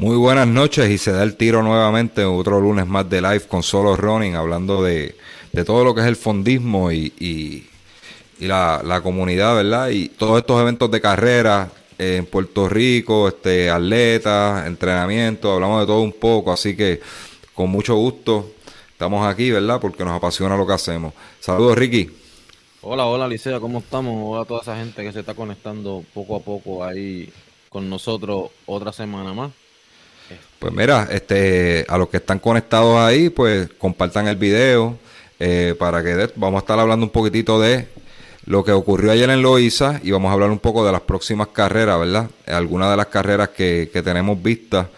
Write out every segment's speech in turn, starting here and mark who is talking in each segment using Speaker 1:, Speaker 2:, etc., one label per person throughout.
Speaker 1: Muy buenas noches y se da el tiro nuevamente otro lunes más de live con Solo Running, hablando de, todo lo que es el fondismo y, y, la, comunidad, ¿verdad? Y todos estos eventos de carrera en Puerto Rico, este, atletas, entrenamiento, hablamos de todo un poco, así que con mucho gusto estamos aquí, ¿verdad? Porque nos apasiona lo que hacemos. Saludos, Ricky.
Speaker 2: Hola, hola, Licea, ¿cómo estamos? Hola a toda esa gente que se está conectando poco a poco ahí con nosotros otra semana más.
Speaker 1: Pues mira, este, a los que están conectados ahí, pues compartan el video eh, para que vamos a estar hablando un poquitito de lo que ocurrió ayer en Loiza y vamos a hablar un poco de las próximas carreras, ¿verdad? Algunas de las carreras que, que tenemos vistas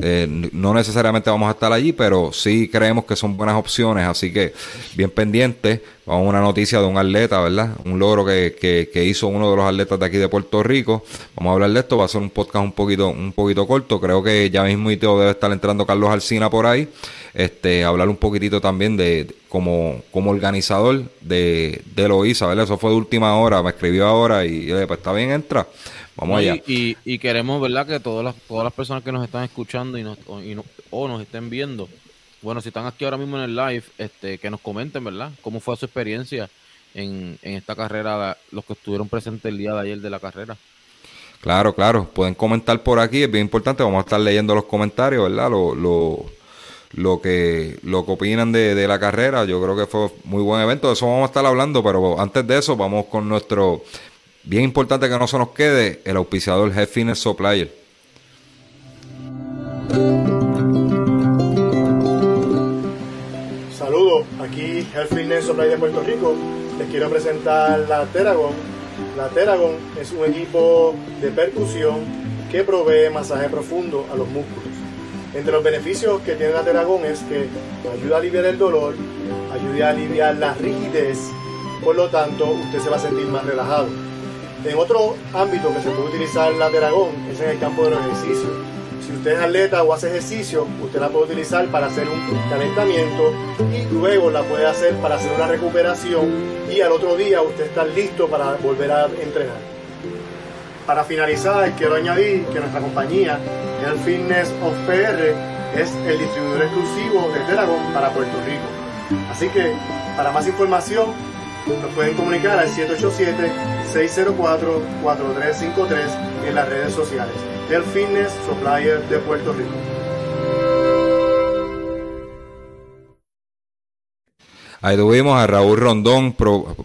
Speaker 1: eh, no necesariamente vamos a estar allí, pero sí creemos que son buenas opciones, así que bien pendiente. Vamos a una noticia de un atleta, ¿verdad? Un logro que, que, hizo uno de los atletas de aquí de Puerto Rico. Vamos a hablar de esto, va a ser un podcast un poquito, un poquito corto. Creo que ya mismo debe estar entrando Carlos Alcina por ahí. Este, hablar un poquitito también de, como, como organizador de, de Loiza, ¿verdad? Eso fue de última hora, me escribió ahora y pues está bien, entra. Vamos allá.
Speaker 2: Y, queremos, ¿verdad? Que todas las, todas las personas que nos están escuchando y, nos, o nos estén viendo, bueno, si están aquí ahora mismo en el live, este, que nos comenten, ¿verdad? ¿Cómo fue su experiencia en, en esta carrera, los que estuvieron presentes el día de ayer de la carrera?
Speaker 1: Claro, claro. Pueden comentar por aquí, es bien importante. Vamos a estar leyendo los comentarios, ¿verdad? Lo, lo, lo que, lo que opinan de, de, la carrera. Yo creo que fue muy buen evento. De eso vamos a estar hablando, pero antes de eso, vamos con nuestro Bien importante que no se nos quede el auspiciador Head Supplier.
Speaker 3: Saludos, aquí Health Fitness Supplier de Puerto Rico. Les quiero presentar la Teragon. La Teragon es un equipo de percusión que provee masaje profundo a los músculos. Entre los beneficios que tiene la Teragon es que ayuda a aliviar el dolor, ayuda a aliviar la rigidez, por lo tanto usted se va a sentir más relajado. En otro ámbito que se puede utilizar la Teragón es en el campo de los ejercicios. Si usted es atleta o hace ejercicio, usted la puede utilizar para hacer un calentamiento y luego la puede hacer para hacer una recuperación y al otro día usted está listo para volver a entrenar. Para finalizar, quiero añadir que nuestra compañía, el Fitness of PR, es el distribuidor exclusivo de Teragón para Puerto Rico. Así que, para más información, nos pueden comunicar al 787-604-4353 en las redes sociales del Fitness Supplier de Puerto Rico.
Speaker 1: Ahí tuvimos a Raúl Rondón,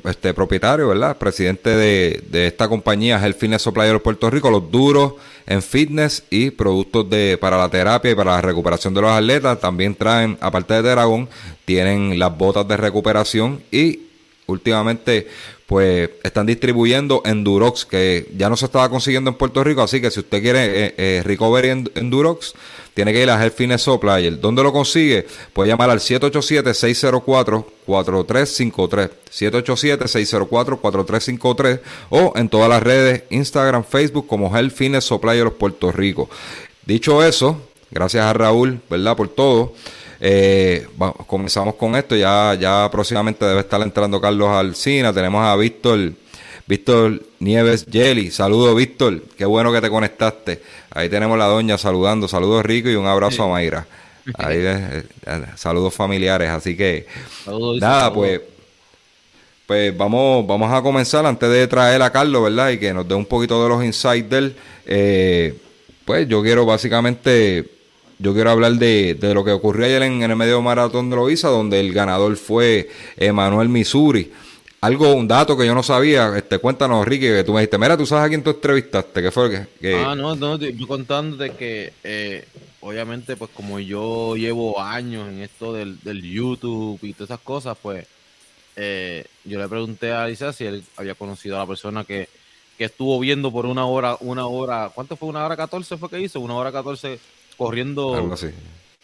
Speaker 1: este propietario, ¿verdad? Presidente de, de, esta compañía, el Fitness Supplier de Puerto Rico, los duros en fitness y productos de, para la terapia y para la recuperación de los atletas. También traen, aparte de Dragón, tienen las botas de recuperación y últimamente pues están distribuyendo Endurox, que ya no se estaba consiguiendo en Puerto Rico, así que si usted quiere eh, eh recovery en Endurox, tiene que ir a Health Fitness Supplier. ¿Dónde lo consigue? Puede llamar al 787-604-4353, 787-604-4353 o en todas las redes, Instagram, Facebook como Health Fitness Supplier Puerto Rico. Dicho eso, gracias a Raúl, ¿verdad? Por todo. Eh, comenzamos con esto, ya, ya próximamente debe estar entrando Carlos Alcina, tenemos a Víctor, Víctor Nieves Jelly, saludos Víctor, qué bueno que te conectaste, ahí tenemos la doña saludando, saludos Rico y un abrazo a Mayra, ahí eh, eh, saludos familiares, así que nada, pues pues vamos, vamos a comenzar antes de traer a Carlos, ¿verdad? Y que nos dé un poquito de los insights de él. pues yo quiero básicamente yo quiero hablar de, de lo que ocurrió ayer en, el medio maratón de Loiza, donde el ganador fue Emanuel Missouri. Algo, un dato que yo no sabía, este, cuéntanos, Ricky, que tú me dijiste, mira, tú sabes a quién tú entrevistaste, ¿qué fue que,
Speaker 2: Ah, no, no, yo contándote que, eh, obviamente, pues como yo llevo años en esto del, del YouTube y todas esas cosas, pues, eh, yo le pregunté a Alicia si él había conocido a la persona que, que estuvo viendo por una hora, una hora, ¿cuánto fue? ¿Una hora catorce fue que hizo? Una hora catorce corriendo
Speaker 1: Algo así.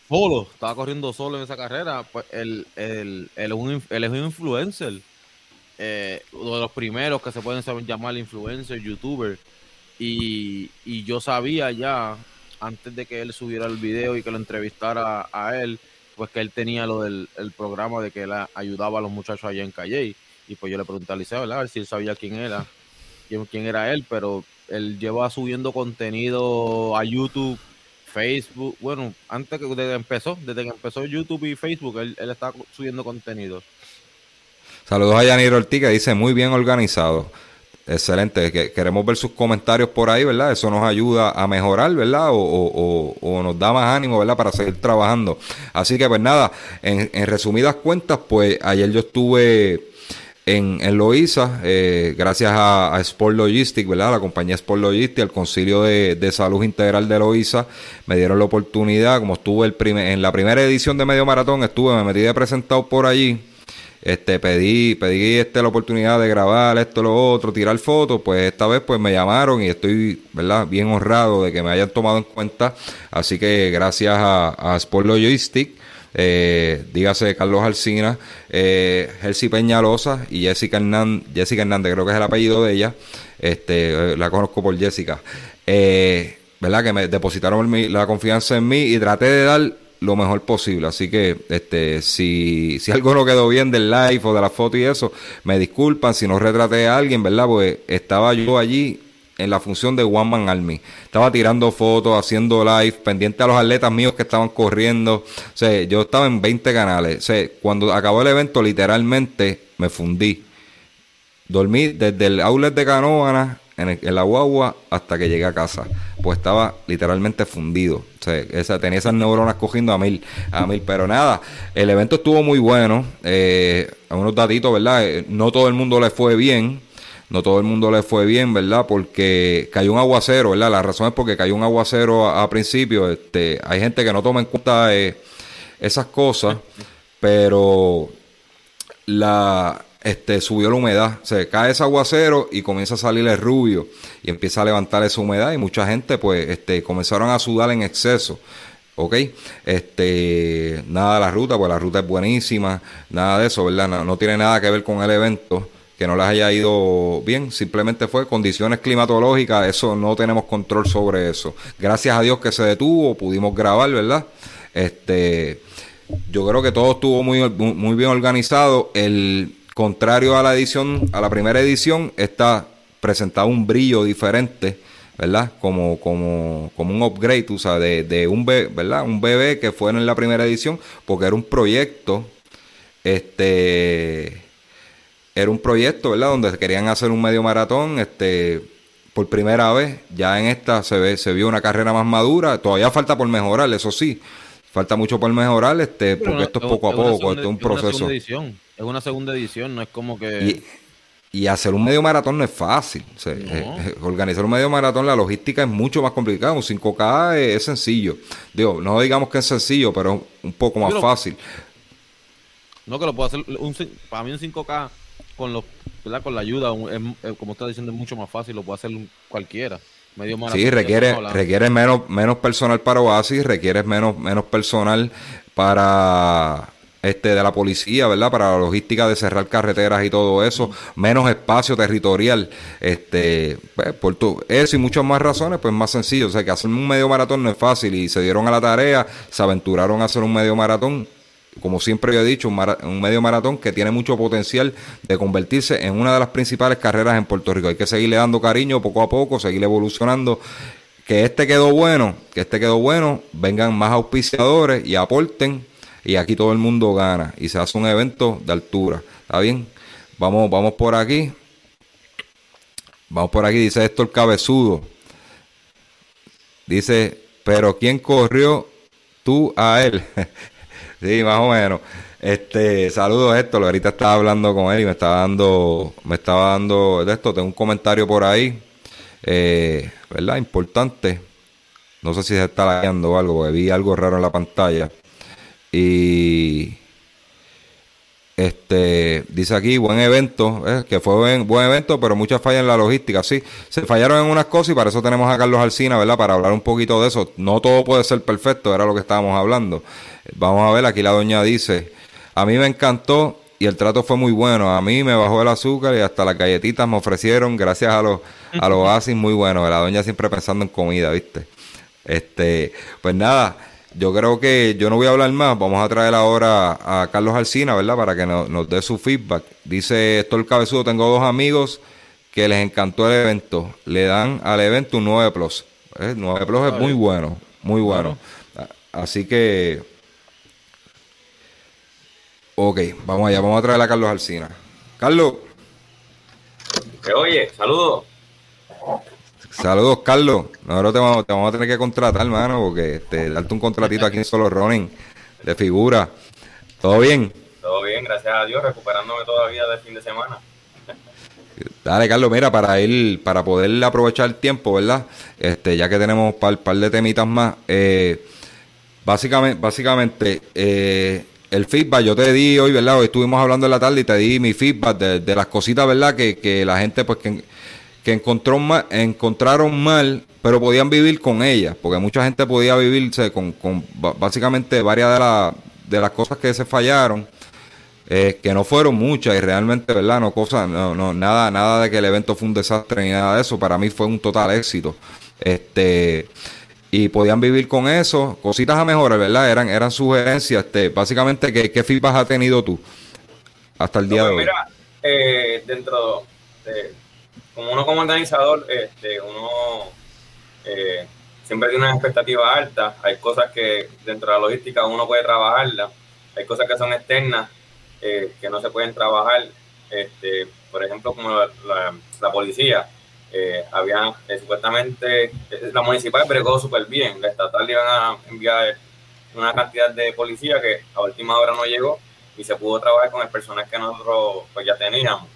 Speaker 2: solo, estaba corriendo solo en esa carrera. Pues él, él, él es, un, inf- él es un influencer. Eh, uno de los primeros que se pueden saber llamar influencer, youtuber. Y, y yo sabía ya, antes de que él subiera el video y que lo entrevistara a él, pues que él tenía lo del el programa de que él ayudaba a los muchachos allá en Calle. Y pues yo le pregunté a Liceo, ¿verdad? A ver si él sabía quién era, quién, quién era él, pero él lleva subiendo contenido a YouTube, Facebook, bueno, antes que desde empezó, desde que empezó YouTube y Facebook, él, él estaba subiendo contenido.
Speaker 1: Saludos a Yanir Ortiz que dice muy bien organizado. Excelente, que queremos ver sus comentarios por ahí, ¿verdad? Eso nos ayuda a mejorar, ¿verdad? O- o- o nos da más ánimo, ¿verdad? Para seguir trabajando. Así que, pues nada, en, en resumidas cuentas, pues ayer yo estuve en, en Loíza, eh, gracias a, Sport Logistics, ¿verdad? La compañía Sport Logistics, el Concilio de, Salud Integral de Loíza, me dieron la oportunidad, como estuve el primer, en la primera edición de Medio Maratón, estuve, me metí de presentado por allí, este, pedí, pedí este, la oportunidad de grabar esto, lo otro, tirar fotos, pues esta vez pues me llamaron y estoy, ¿verdad? Bien honrado de que me hayan tomado en cuenta, así que gracias a, a Sport Logistics, eh, dígase Carlos Alcina, eh, Peñalosa y Jessica Hernández, Jessica Hernández, creo que es el apellido de ella, este, eh, la conozco por Jessica, eh, ¿verdad? Que me depositaron mi- la confianza en mí y traté de dar lo mejor posible, así que este, si, si algo no quedó bien del live o de la foto y eso, me disculpan si no retraté a alguien, ¿verdad? Pues estaba yo allí en la función de One Man Army. Estaba tirando fotos, haciendo live, pendiente a los atletas míos que estaban corriendo. O yo estaba en 20 canales. O cuando acabó el evento, literalmente me fundí. Dormí desde el outlet de Canóvana en, el- en la guagua hasta que llegué a casa. Pues estaba literalmente fundido. O tenía esas neuronas cogiendo a mil, a mil. Pero nada, el evento estuvo muy bueno. Eh, unos datitos, ¿verdad? Eh, No todo el mundo le fue bien. No todo el mundo le fue bien, ¿verdad? Porque cayó un aguacero, ¿verdad? La razón es porque cayó un aguacero a, principio. Este, hay gente que no toma en cuenta eh, esas cosas, pero la este subió la humedad, se cae ese aguacero y comienza a salir el rubio y empieza a levantar esa humedad y mucha gente pues este comenzaron a sudar en exceso. ¿Ok? Este, nada de la ruta, pues la ruta es buenísima, nada de eso, ¿verdad? No tiene nada que ver con el evento, que no les haya ido bien, simplemente fue condiciones climatológicas, eso no tenemos control sobre eso. Gracias a Dios que se detuvo, pudimos grabar, ¿verdad? Este, yo creo que todo estuvo muy, muy bien organizado. El contrario a la edición, a la primera edición, está presentado un brillo diferente, ¿verdad? Como, como, como un upgrade, o sea, de, de un bebé, ¿verdad? Un bebé que fue en la primera edición, porque era un proyecto, este, era un proyecto, ¿verdad? Donde querían hacer un medio maratón, este, por primera vez, ya en esta se ve, se vio una carrera más madura, todavía falta por mejorar, eso sí, falta mucho por mejorar, este, porque esto es poco a poco,
Speaker 2: segunda-
Speaker 1: esto es un
Speaker 2: una
Speaker 1: proceso.
Speaker 2: segunda edición. Es una segunda edición, no es como que...
Speaker 1: Y, y hacer un medio maratón no es fácil. O sea,
Speaker 2: No.
Speaker 1: eh, eh, organizar un medio maratón, la logística es mucho más complicada. Un 5K es, es sencillo. Digo, no digamos que es sencillo, pero es un poco más
Speaker 2: Pero-
Speaker 1: fácil.
Speaker 2: No que lo puedo hacer, un, para mí un 5K con los, ¿verdad? con la ayuda, es- como está diciendo, es mucho más fácil, lo puede hacer cualquiera. Medio
Speaker 1: Sí, requiere, requiere menos, menos personal para Oasis, requiere menos, menos personal para este de la policía, ¿verdad? Para la logística de cerrar carreteras y todo eso, menos espacio territorial, este, pues, por tu- eso y muchas más razones, pues más sencillo, o sea que hacer un medio maratón no es fácil y se dieron a la tarea, se aventuraron a hacer un medio maratón, como siempre he dicho, un, medio maratón que tiene mucho potencial de convertirse en una de las principales carreras en Puerto Rico. Hay que seguirle dando cariño poco a poco, seguir evolucionando. Que este quedó bueno, que este quedó bueno, vengan más auspiciadores y aporten y aquí todo el mundo gana y se hace un evento de altura. ¿Está bien? Vamos, vamos por aquí. Vamos por aquí, dice esto el cabezudo. Dice, pero ¿quién corrió tú a él? sí, más o menos. Este, saludos Héctor, ahorita estaba hablando con él y me estaba dando, me estaba dando de esto, tengo un comentario por ahí, eh, ¿verdad? Importante. No sé si se está lagueando o algo, porque vi algo raro en la pantalla. Y Este, dice aquí, buen evento, eh, que fue buen, buen evento, pero muchas fallas en la logística. Sí, se fallaron en unas cosas y para eso tenemos a Carlos Alcina, ¿verdad? Para hablar un poquito de eso. No todo puede ser perfecto, era lo que estábamos hablando. Vamos a ver, aquí la doña dice, a mí me encantó y el trato fue muy bueno. A mí me bajó el azúcar y hasta las galletitas me ofrecieron gracias a los, a los oasis muy buenos. La doña siempre pensando en comida, ¿viste? Este, pues nada, yo creo que yo no voy a hablar más. Vamos a traer ahora a Carlos Alcina, ¿verdad? Para que nos, dé su feedback. Dice el cabezudo, tengo dos amigos que les encantó el evento. Le dan al evento un 9 Plus. 9 ¿eh? Plus es muy bueno, muy bueno. Así que... Ok, vamos allá, vamos a traer a Carlos Alcina. Carlos.
Speaker 4: oye, saludos.
Speaker 1: Saludos, Carlos. Nosotros te vamos, te vamos a tener que contratar, hermano, porque este, darte un contratito aquí en Solo Running de figura. ¿Todo bien?
Speaker 4: Todo bien, gracias a Dios, recuperándome todavía del fin de semana.
Speaker 1: Dale, Carlos, mira, para ir, para poder aprovechar el tiempo, ¿verdad? Este, ya que tenemos un par, par, de temitas más, eh, básicamente, básicamente eh, el feedback yo te di hoy, ¿verdad? Hoy estuvimos hablando en la tarde y te di mi feedback de, de las cositas, ¿verdad? Que, que la gente, pues, que que encontró encontraron mal, pero podían vivir con ella, porque mucha gente podía vivirse con, con básicamente varias de, de las cosas que se fallaron, eh, que no fueron muchas y realmente, ¿verdad? No, cosas, no, no, nada, nada de que el evento fue un desastre ni nada de eso, para mí fue un total éxito. Este, y podían vivir con eso, cositas a mejorar, ¿verdad? Eran, eran sugerencias, este, básicamente, ¿qué, qué feedback has tenido tú hasta el día de
Speaker 4: pues hoy? Mira, eh, dentro de como uno como organizador, este, uno eh, siempre tiene una expectativa alta. Hay cosas que dentro de la logística uno puede trabajarla. Hay cosas que son externas eh, que no se pueden trabajar. Este, por ejemplo, como la, policía. Eh, habían supuestamente la municipal bregó súper bien. La estatal iban a enviar una cantidad de policía que a última hora no llegó y se pudo trabajar con el personal que nosotros pues, ya teníamos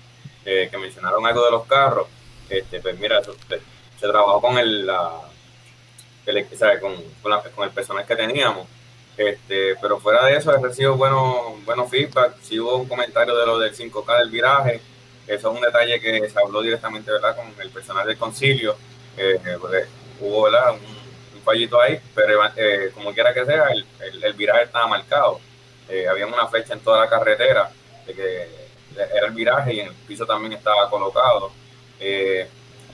Speaker 4: que mencionaron algo de los carros, este, pues mira, se, trabajó con el, la, con, con, el personal que teníamos. Este, pero fuera de eso he recibido buenos buenos feedback. Si hubo un comentario de lo del 5K del viraje, eso es un detalle que se habló directamente ¿verdad? con el personal del concilio. Eh, hubo ¿verdad? Un, fallito ahí, pero eh, como quiera que sea, el, el, viraje estaba marcado. Eh, había una flecha en toda la carretera de que era el viraje y en el piso también estaba colocado. Eh,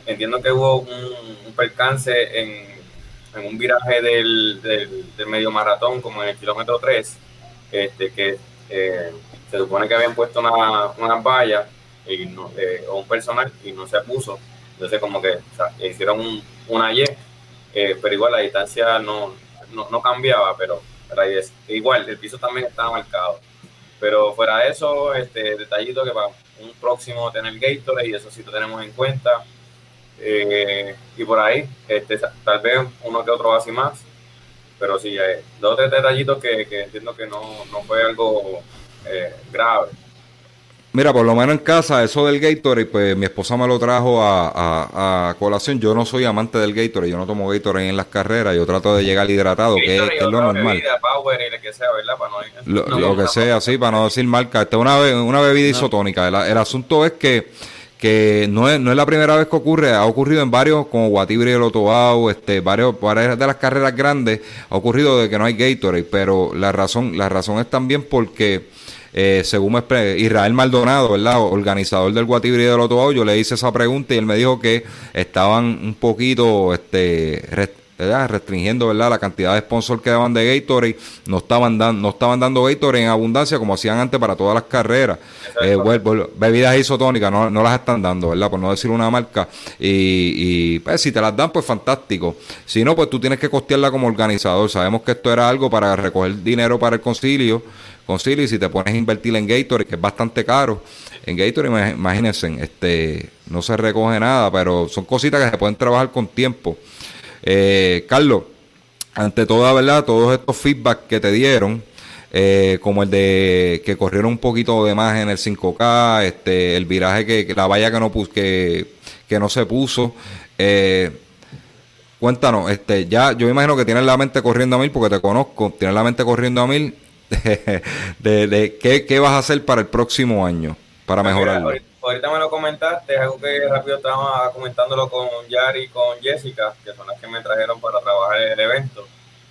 Speaker 4: entiendo que hubo un, percance en, un viraje del, medio maratón, como en el kilómetro 3, este, que eh, se supone que habían puesto una, una valla y no, eh, o un personal y no se puso. Entonces, como que hicieron un, una Y, pero igual la distancia no, no, cambiaba, pero igual el piso también estaba marcado. Pero fuera de eso, este detallito que para un próximo tener Gatorade y eso sí lo tenemos en cuenta. Eh, y por ahí, este, tal vez uno que otro así más. Pero sí, eh, dos o tres detallitos que, entiendo que no, no fue algo eh, grave.
Speaker 1: Mira, por lo menos en casa, eso del Gatorade, pues mi esposa me lo trajo a, colación. Yo no soy amante del Gatorade, yo no tomo Gatorade en las carreras, yo trato de llegar hidratado, que, es lo normal. lo, que sea, sí, para no decir marca. Esta es una, una bebida isotónica. El, asunto es que que no es, no es la primera vez que ocurre, ha ocurrido en varios, como Guatibri y el Otobao, este, varios, varias de las carreras grandes, ha ocurrido de que no hay Gatorade, pero la razón, la razón es también porque eh, según Israel Maldonado, ¿verdad? Organizador del Guatibri del Otobao, yo le hice esa pregunta y él me dijo que estaban un poquito este, restringiendo ¿verdad? la cantidad de sponsors que daban de Gatorade, no estaban, dando no estaban dando Gatorade en abundancia como hacían antes para todas las carreras. Eh, bebidas isotónicas no, no, las están dando, ¿verdad? Por no decir una marca. Y, pues, si te las dan, pues fantástico. Si no, pues tú tienes que costearla como organizador. Sabemos que esto era algo para recoger dinero para el concilio concilio y si te pones a invertir en Gatorade, que es bastante caro, en Gatorade, imagínense, este, no se recoge nada, pero son cositas que se pueden trabajar con tiempo. Eh, Carlos, ante toda verdad, todos estos feedback que te dieron, eh, como el de que corrieron un poquito de más en el 5K, este, el viraje que, la valla que no pus, que, que no se puso, eh, cuéntanos, este, ya yo imagino que tienes la mente corriendo a mil porque te conozco, tienes la mente corriendo a mil de, de, qué, qué, vas a hacer para el próximo año, para mejorarlo.
Speaker 4: ahorita, me lo comentaste, es algo que rápido estaba comentándolo con Yari y con Jessica, que son las que me trajeron para trabajar el evento.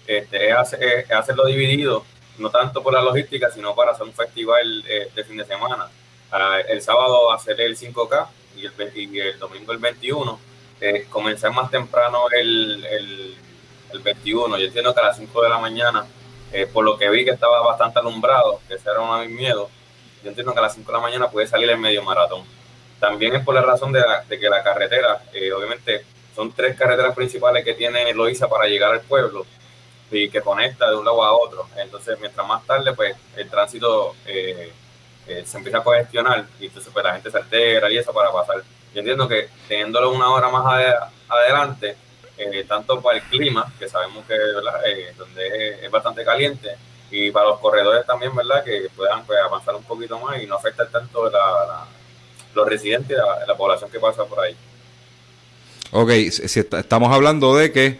Speaker 4: Este, es, hacer, hacerlo dividido, no tanto por la logística, sino para hacer un festival eh, de fin de semana. Ah, el sábado hacer el 5K y el, y el domingo el 21. Eh, comenzar más temprano el, el, el 21. Yo entiendo que a las 5 de la mañana eh, por lo que vi que estaba bastante alumbrado, que ese era uno de mis miedos, yo entiendo que a las 5 de la mañana puede salir el medio maratón. También es por la razón de, que la carretera, eh, obviamente, son tres carreteras principales que tiene Loiza para llegar al pueblo y que conecta de un lado a otro. Entonces, mientras más tarde, pues el tránsito eh, se empieza a congestionar y entonces pues la gente se altera y eso para pasar. Yo entiendo que teniéndolo una hora más adelante, eh, tanto para el clima, que sabemos que eh, donde es, bastante caliente, y para los corredores también, ¿verdad? Que puedan pues, avanzar un poquito más y no afectar tanto la, los residentes, la, la población que pasa por ahí.
Speaker 1: Ok, si estamos hablando de que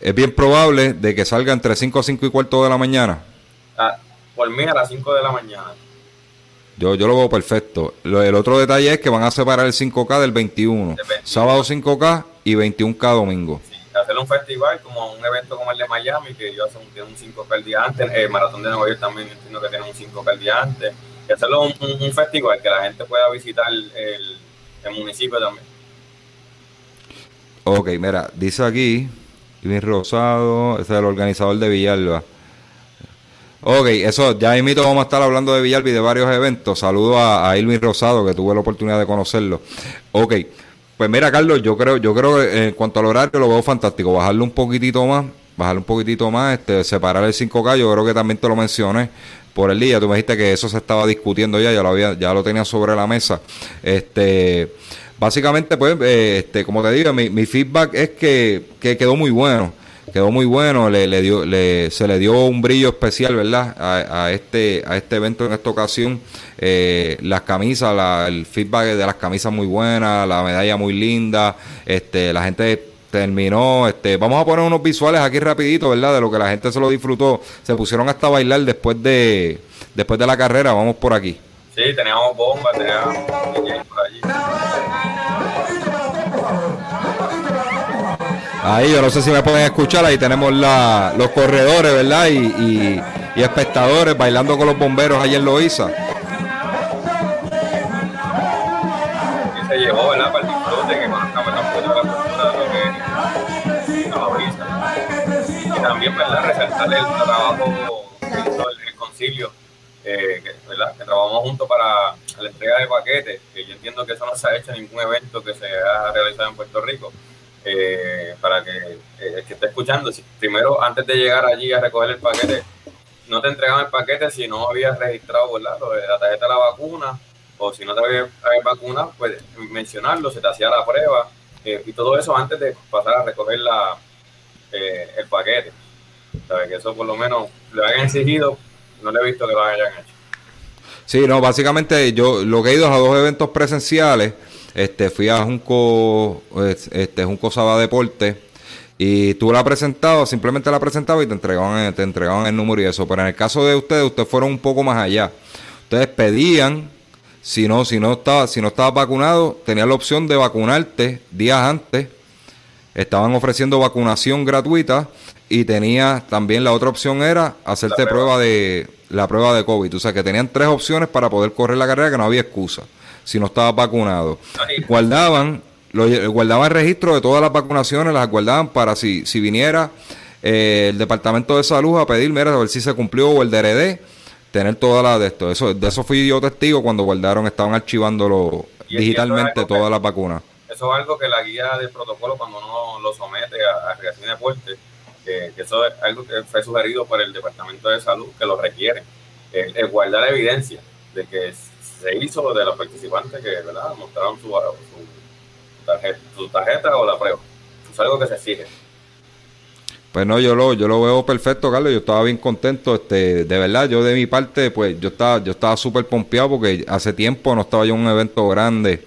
Speaker 1: es bien probable de que salga entre 5 a 5 y cuarto de la mañana.
Speaker 4: Ah, por mí a las 5 de la mañana.
Speaker 1: Yo, yo lo veo perfecto. el otro detalle es que van a separar el 5K del 21. Sábado 5K y 21K domingo.
Speaker 4: Sí, hacer un festival como un evento como el de Miami, que yo hace un, un 5K el día antes. El Maratón de Nueva York también entiendo que tiene un 5K el día antes. Y hacerlo un, un, festival que la gente pueda visitar el, el municipio también.
Speaker 1: Ok, mira, dice aquí, Luis Rosado, ese es el organizador de Villalba. Ok, eso, ya invito, vamos a estar hablando de Villalba y de varios eventos. Saludo a, a Irving Rosado, que tuve la oportunidad de conocerlo. Ok, pues mira, Carlos, yo creo, yo creo que en cuanto al horario lo veo fantástico. Bajarle un poquitito más, bajarle un poquitito más, este, separar el 5K, yo creo que también te lo mencioné por el día. Tú me dijiste que eso se estaba discutiendo ya, ya lo había, ya lo tenía sobre la mesa. Este, básicamente, pues, eh, este, como te digo, mi, mi feedback es que, que quedó muy bueno quedó muy bueno, le, le dio, le, se le dio un brillo especial, ¿verdad? A, a este, a este evento en esta ocasión. Eh, las camisas, la, el feedback de las camisas muy buena, la medalla muy linda, este, la gente terminó, este, vamos a poner unos visuales aquí rapidito, ¿verdad? De lo que la gente se lo disfrutó, se pusieron hasta a bailar después de, después de la carrera, vamos por aquí.
Speaker 4: Sí, teníamos bombas, teníamos.
Speaker 1: Ahí, yo no sé si me pueden escuchar, ahí tenemos la, los corredores, ¿verdad? Y, espectadores bailando con los bomberos ahí en Loíza.
Speaker 4: Y se llevó, ¿verdad? Para el disfrute, que la la lo que es. Y también, ¿verdad? Resaltar el trabajo que hizo el, concilio, eh, que, ¿verdad? Que trabajamos juntos para la entrega de paquetes, que yo entiendo que eso no se ha hecho en ningún evento que se ha realizado en Puerto Rico eh, para que eh, el que esté escuchando, primero antes de llegar allí a recoger el paquete, no te entregaban el paquete si no habías registrado la tarjeta de la vacuna o si no te habías, vacunado, pues mencionarlo, se te hacía la prueba eh, y todo eso antes de pasar a recoger la, el paquete. ¿Sabes? Que eso por lo menos lo hayan exigido, no le he visto que lo hayan hecho.
Speaker 1: Sí, no, básicamente yo lo que he ido a dos eventos presenciales este, fui a Junco, este, Junco Saba Deporte y tú la presentado, simplemente la presentaba y te entregaban, te entregaban el número y eso. Pero en el caso de ustedes, ustedes fueron un poco más allá. Ustedes pedían, si no, si no estaba, si no estabas vacunado, tenías la opción de vacunarte días antes. Estaban ofreciendo vacunación gratuita y tenías también la otra opción era hacerte prueba. de la prueba de COVID. O sea que tenían tres opciones para poder correr la carrera que no había excusa si no estaba vacunado. Guardaban, lo, guardaban registro de todas las vacunaciones, las guardaban para si, si viniera eh, el Departamento de Salud a pedir, mira, a ver si se cumplió o el DRD, tener todas las de esto. Eso, de eso fui yo testigo cuando guardaron, estaban archivándolo digitalmente todas las vacunas.
Speaker 4: Eso es algo que la guía del protocolo cuando uno lo somete a, a creación de deporte, que eso es algo que fue sugerido por el Departamento de Salud, que lo requiere, el, guardar evidencia de que se hizo de los participantes que ¿verdad? mostraron su, tarjeta, su tarjeta o la prueba. Es algo que se exige.
Speaker 1: Pues no, yo lo, yo lo veo perfecto, Carlos. Yo estaba bien contento. Este, de verdad, yo de mi parte, pues yo estaba, yo estaba súper pompeado porque hace tiempo no estaba yo en un evento grande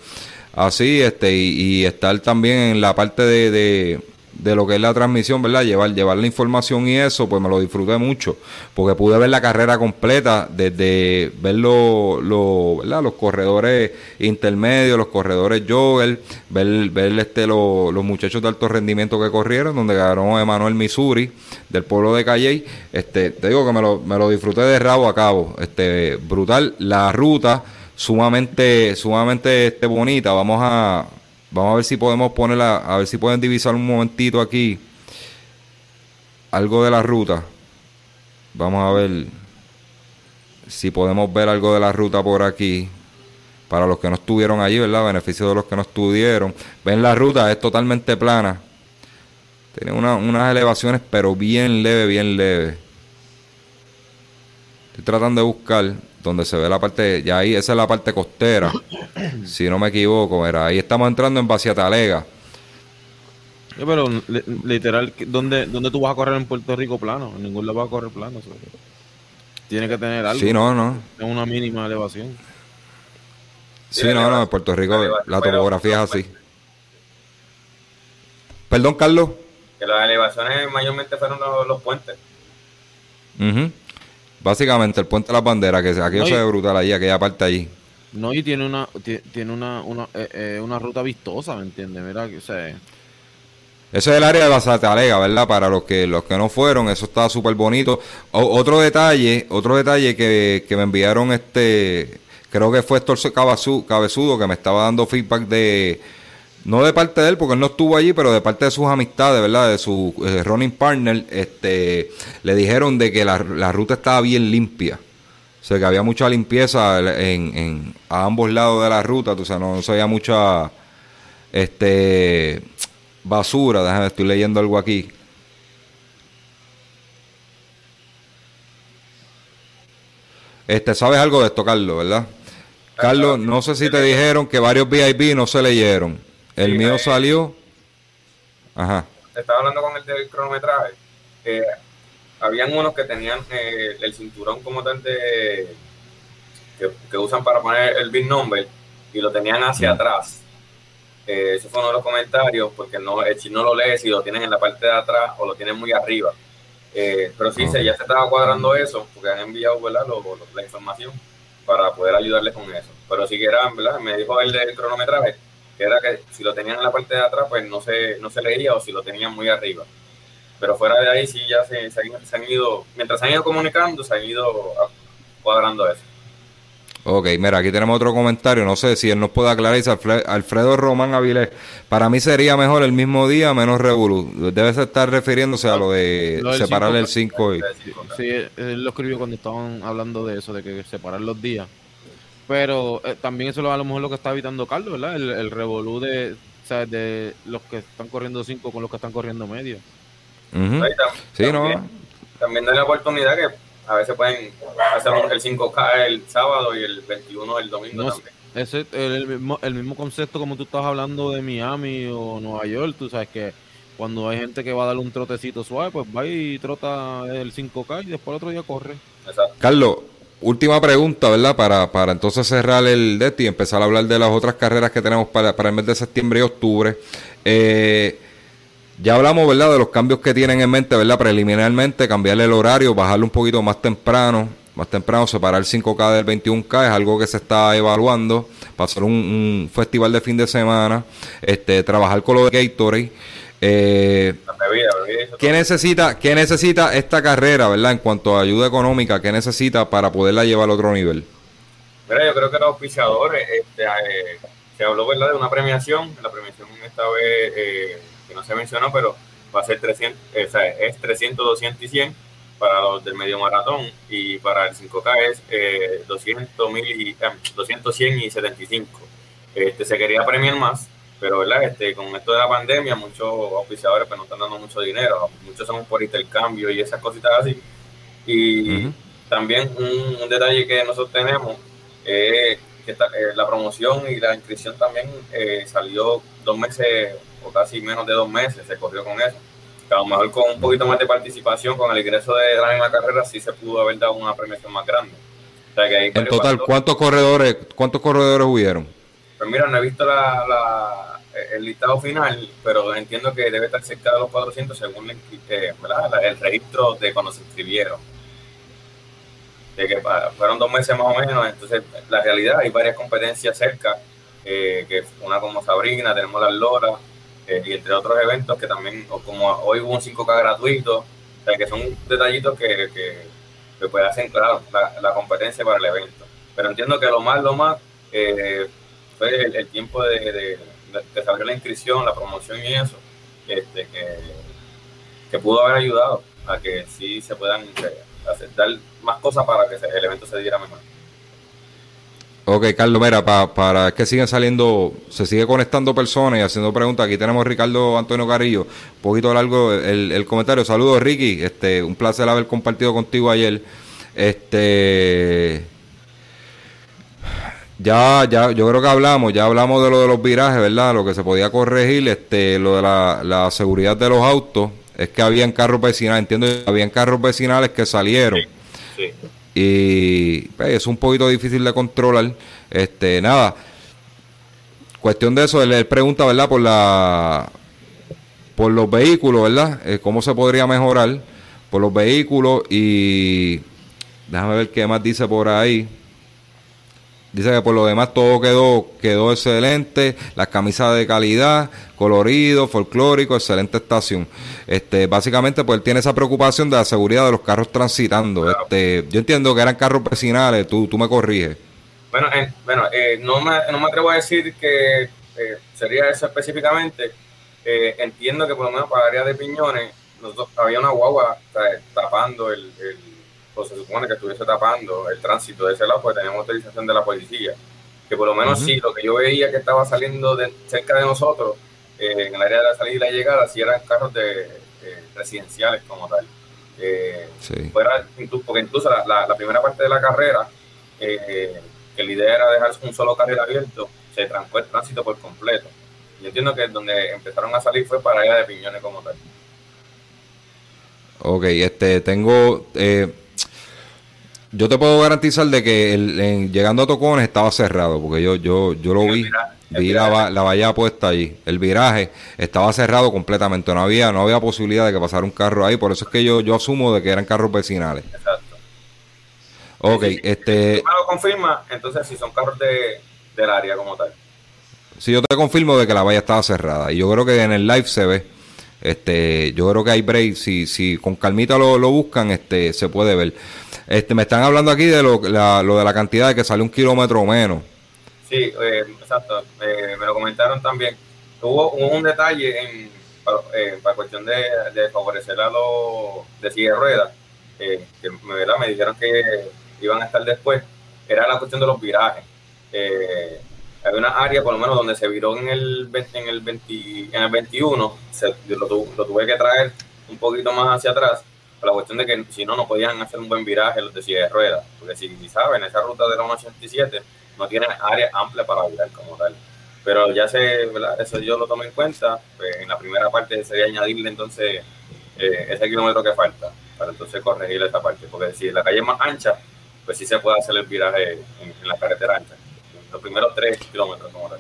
Speaker 1: así, este, y, estar también en la parte de lo que es la transmisión, ¿verdad? Llevar, llevar la información y eso, pues me lo disfruté mucho, porque pude ver la carrera completa, desde ver lo, lo, ¿verdad? los corredores intermedios, los corredores jogger, ver, ver este, los muchachos de alto rendimiento que corrieron, donde ganó Emanuel Missouri, del pueblo de Calley. Este, te digo que me lo, me lo disfruté de rabo a cabo, este, brutal. La ruta sumamente, sumamente este, bonita. Vamos a, vamos a ver si podemos ponerla, a ver si pueden divisar un momentito aquí algo de la ruta. Vamos a ver si podemos ver algo de la ruta por aquí. Para los que no estuvieron allí, ¿verdad? Beneficio de los que no estuvieron. Ven la ruta, es totalmente plana. Tiene unas elevaciones, pero bien leve, bien leve. Estoy tratando de buscar donde se ve la parte, ya ahí, esa es la parte costera, si no me equivoco, era ahí estamos entrando en Talega
Speaker 2: pero literal, ¿dónde, ¿dónde tú vas a correr en Puerto Rico plano? En ningún lado vas a correr plano. Tiene que tener algo.
Speaker 1: Sí, no, no.
Speaker 2: Es una mínima elevación.
Speaker 1: Sí, no, no, en Puerto Rico la topografía es así. Perdón, Carlos.
Speaker 4: Que las elevaciones mayormente fueron los, puentes.
Speaker 1: Básicamente el puente de las banderas, que aquello se ve brutal ahí, aquella parte allí.
Speaker 2: No, y tiene una, tiene una, una, eh, eh, una ruta vistosa, ¿me entiendes? Mira, que, o sea,
Speaker 1: eso es el área de Basatalega, ¿verdad? Para los que los que no fueron, eso está súper bonito. otro detalle, otro detalle que, que, me enviaron este, creo que fue Estorce Cabezudo, que me estaba dando feedback de, no de parte de él, porque él no estuvo allí, pero de parte de sus amistades, ¿verdad? De su eh, running partner, este, le dijeron de que la, ruta estaba bien limpia. O sea, que había mucha limpieza en, en, a ambos lados de la ruta, o sea, no, se había mucha este, basura. Déjame, estoy leyendo algo aquí. Este, ¿sabes algo de esto, Carlos, verdad? Carlos, no sé si te dijeron que varios VIP no se leyeron. El mío salió. Ajá.
Speaker 4: Estaba hablando con el del cronometraje. habían unos que tenían eh, el cinturón como tal de. Que, usan para poner el big number y lo tenían hacia atrás. Eh, ese fue uno de los comentarios, porque no, si no lo lees si lo tienen en la parte de atrás o lo tienen muy arriba. Eh, pero sí, se, ya se estaba cuadrando eso, porque han enviado ¿verdad? la información para poder ayudarles con eso. Pero si quieran, ¿verdad? me dijo el del cronometraje que era que si lo tenían en la parte de atrás, pues no se, no se leía o si lo tenían muy arriba. Pero fuera de ahí sí ya se, se, han, ido, mientras se han ido comunicando, se han ido cuadrando eso.
Speaker 1: Ok, mira, aquí tenemos otro comentario. No sé si él nos puede aclarar. Dice Alfredo Román Avilés. Para mí sería mejor el mismo día, menos revolú. Debe estar refiriéndose a lo de separar el 5 y...
Speaker 2: Sí, él lo escribió cuando estaban hablando de eso, de que separar los días. Pero eh, también eso es a lo mejor lo que está evitando Carlos, ¿verdad? El, el revolú de, de los que están corriendo 5 con los que están corriendo medio.
Speaker 1: sí,
Speaker 4: también,
Speaker 1: no.
Speaker 4: También da la oportunidad que a veces pueden hacer el 5K el sábado y el 21 el domingo también.
Speaker 2: Ese, el, mismo, el mismo concepto como tú estás hablando de Miami o Nueva York, tú sabes que cuando hay gente que va a dar un trotecito suave, pues va y trota el 5K y después el otro día corre.
Speaker 1: Exacto. Carlos, última pregunta, ¿verdad? Para, para entonces cerrar el DET y empezar a hablar de las otras carreras que tenemos para, para el mes de septiembre y octubre. Eh, ya hablamos, ¿verdad? De los cambios que tienen en mente, ¿verdad? Preliminarmente, cambiarle el horario, bajarlo un poquito más temprano, más temprano, separar el 5K del 21K, es algo que se está evaluando hacer un, un festival de fin de semana, este, trabajar con lo de Gatorade. Eh, ¿qué, necesita, ¿Qué necesita esta carrera, verdad, en cuanto a ayuda económica? ¿Qué necesita para poderla llevar al otro nivel?
Speaker 4: Mira, yo creo que los auspiciadores, este, eh, se habló, ¿verdad?, de una premiación. La premiación esta vez, eh, que no se mencionó, pero va a ser 300, o sea, es 300, 200 y 100 para los del medio maratón y para el 5K es 200, mil y, 200, 100 y 75. Este, se quería premiar más, pero ¿verdad? Este, con esto de la pandemia, muchos oficiadores pues, no están dando mucho dinero, muchos son por intercambio y esas cositas así. Y también un, detalle que nosotros tenemos es que eh, la promoción y la inscripción también eh, salió dos meses o casi menos de dos meses, se corrió con eso. a lo mejor con un poquito más de participación, con el ingreso de la misma carrera, sí se pudo haber dado una premiación más grande.
Speaker 1: en total, ¿cuántos corredores, ¿cuántos corredores hubieron?
Speaker 4: Pues mira, no he visto la, la, el listado final, pero entiendo que debe estar cerca de los 400 según eh, el registro de cuando se inscribieron. De que fueron dos meses más o menos, entonces la realidad hay varias competencias cerca, eh, que una como Sabrina, tenemos las Loras, eh, y entre otros eventos que también, como hoy hubo un 5K gratuito, que son detallitos que, que, puede hacer claro la, competencia para el evento. Pero entiendo que lo más, lo más eh, fue el, tiempo de, de, de, saber la inscripción, la promoción y eso, este, que, que pudo haber ayudado a que sí se puedan eh, hacer, dar más cosas para que el evento se diera mejor.
Speaker 1: Ok, Carlos, mira, para que siguen saliendo, se sigue conectando personas y haciendo preguntas. Aquí tenemos Ricardo Antonio Carrillo, un poquito largo el, comentario. Saludos, Ricky. Este, un placer haber compartido contigo ayer. Este, ya, ya, yo creo que hablamos, ya hablamos de lo de los virajes, ¿verdad? Lo que se podía corregir, este, lo de la, seguridad de los autos, es que habían carros vecinales, entiendo, habían carros vecinales que salieron. sí y pues, es un poquito difícil de controlar. Este, nada. Cuestión de eso, él, pregunta, ¿verdad? Por la por los vehículos, ¿verdad? Eh, ¿Cómo se podría mejorar por los vehículos? Y déjame ver qué más dice por ahí. Dice que por lo demás todo quedó, quedó excelente, las camisas de calidad, colorido, folclórico, excelente estación. Este, básicamente, pues él tiene esa preocupación de la seguridad de los carros transitando. Este, yo entiendo que eran carros vecinales, tú, tú me corriges.
Speaker 4: Bueno, eh, bueno eh, no, me, no me atrevo a decir que eh, sería eso específicamente. entiendo que por lo menos para área de Piñones, nosotros, había una guagua tapando el se supone que estuviese tapando el tránsito de ese lado, pues tenemos autorización de la policía. Que por lo menos sí, lo que yo veía que estaba saliendo de, cerca de nosotros, eh, en el área de la salida y la llegada, sí eran carros de, residenciales como tal. Eh, fuera, porque incluso la, primera parte de la carrera, eh, que la idea era dejar un solo carril abierto, se trancó el tránsito por completo. Yo entiendo que donde empezaron a salir fue para allá de Piñones como tal.
Speaker 1: Ok, este, tengo, eh, yo te puedo garantizar de que el, llegando a Tocones estaba cerrado, porque yo yo yo lo vi, vi la, la, valla puesta allí. El viraje estaba cerrado completamente, no había no había posibilidad de que pasara un carro ahí, por eso es que yo yo asumo de que eran carros vecinales. Exacto. Ok, este...
Speaker 4: Si me lo confirma, entonces si son carros de, del área como tal.
Speaker 1: Si yo te confirmo de que la valla estaba cerrada, y yo creo que en el live se ve. Este, yo creo que hay break, si, si con calmita lo, lo buscan, este, se puede ver. Este, me están hablando aquí de lo, la, lo de la cantidad de que sale un kilómetro o menos.
Speaker 4: Sí, eh, exacto. Eh, me lo comentaron también. Hubo, un detalle en, para, eh, cuestión de, favorecer a los de silla de ruedas, que me dijeron que iban a estar después. Era la cuestión de los virajes. había una área, por lo menos, donde se viró en el, en el, 20, en el 21. Se, lo, lo tuve que traer un poquito más hacia atrás la cuestión de que si no, no podían hacer un buen viraje los de silla de ruedas, porque si saben, esa ruta de la 187 no tiene área amplia para virar como tal. Pero ya sé, ¿verdad? eso yo lo tomo en cuenta, pues, en la primera parte sería añadirle entonces eh, ese kilómetro que falta, para entonces corregir esa parte, porque si la calle es más ancha, pues sí se puede hacer el viraje en, la carretera ancha, los primeros tres kilómetros como tal.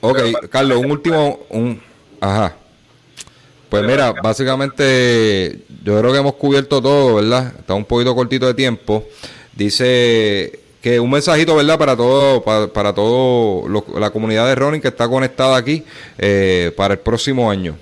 Speaker 1: Ok, Carlos, un último, un, ajá. Pues mira, básicamente yo creo que hemos cubierto todo, ¿verdad? Está un poquito cortito de tiempo. Dice que un mensajito, ¿verdad? Para todo, para, para todo la comunidad de running que está conectada aquí eh, para el próximo año.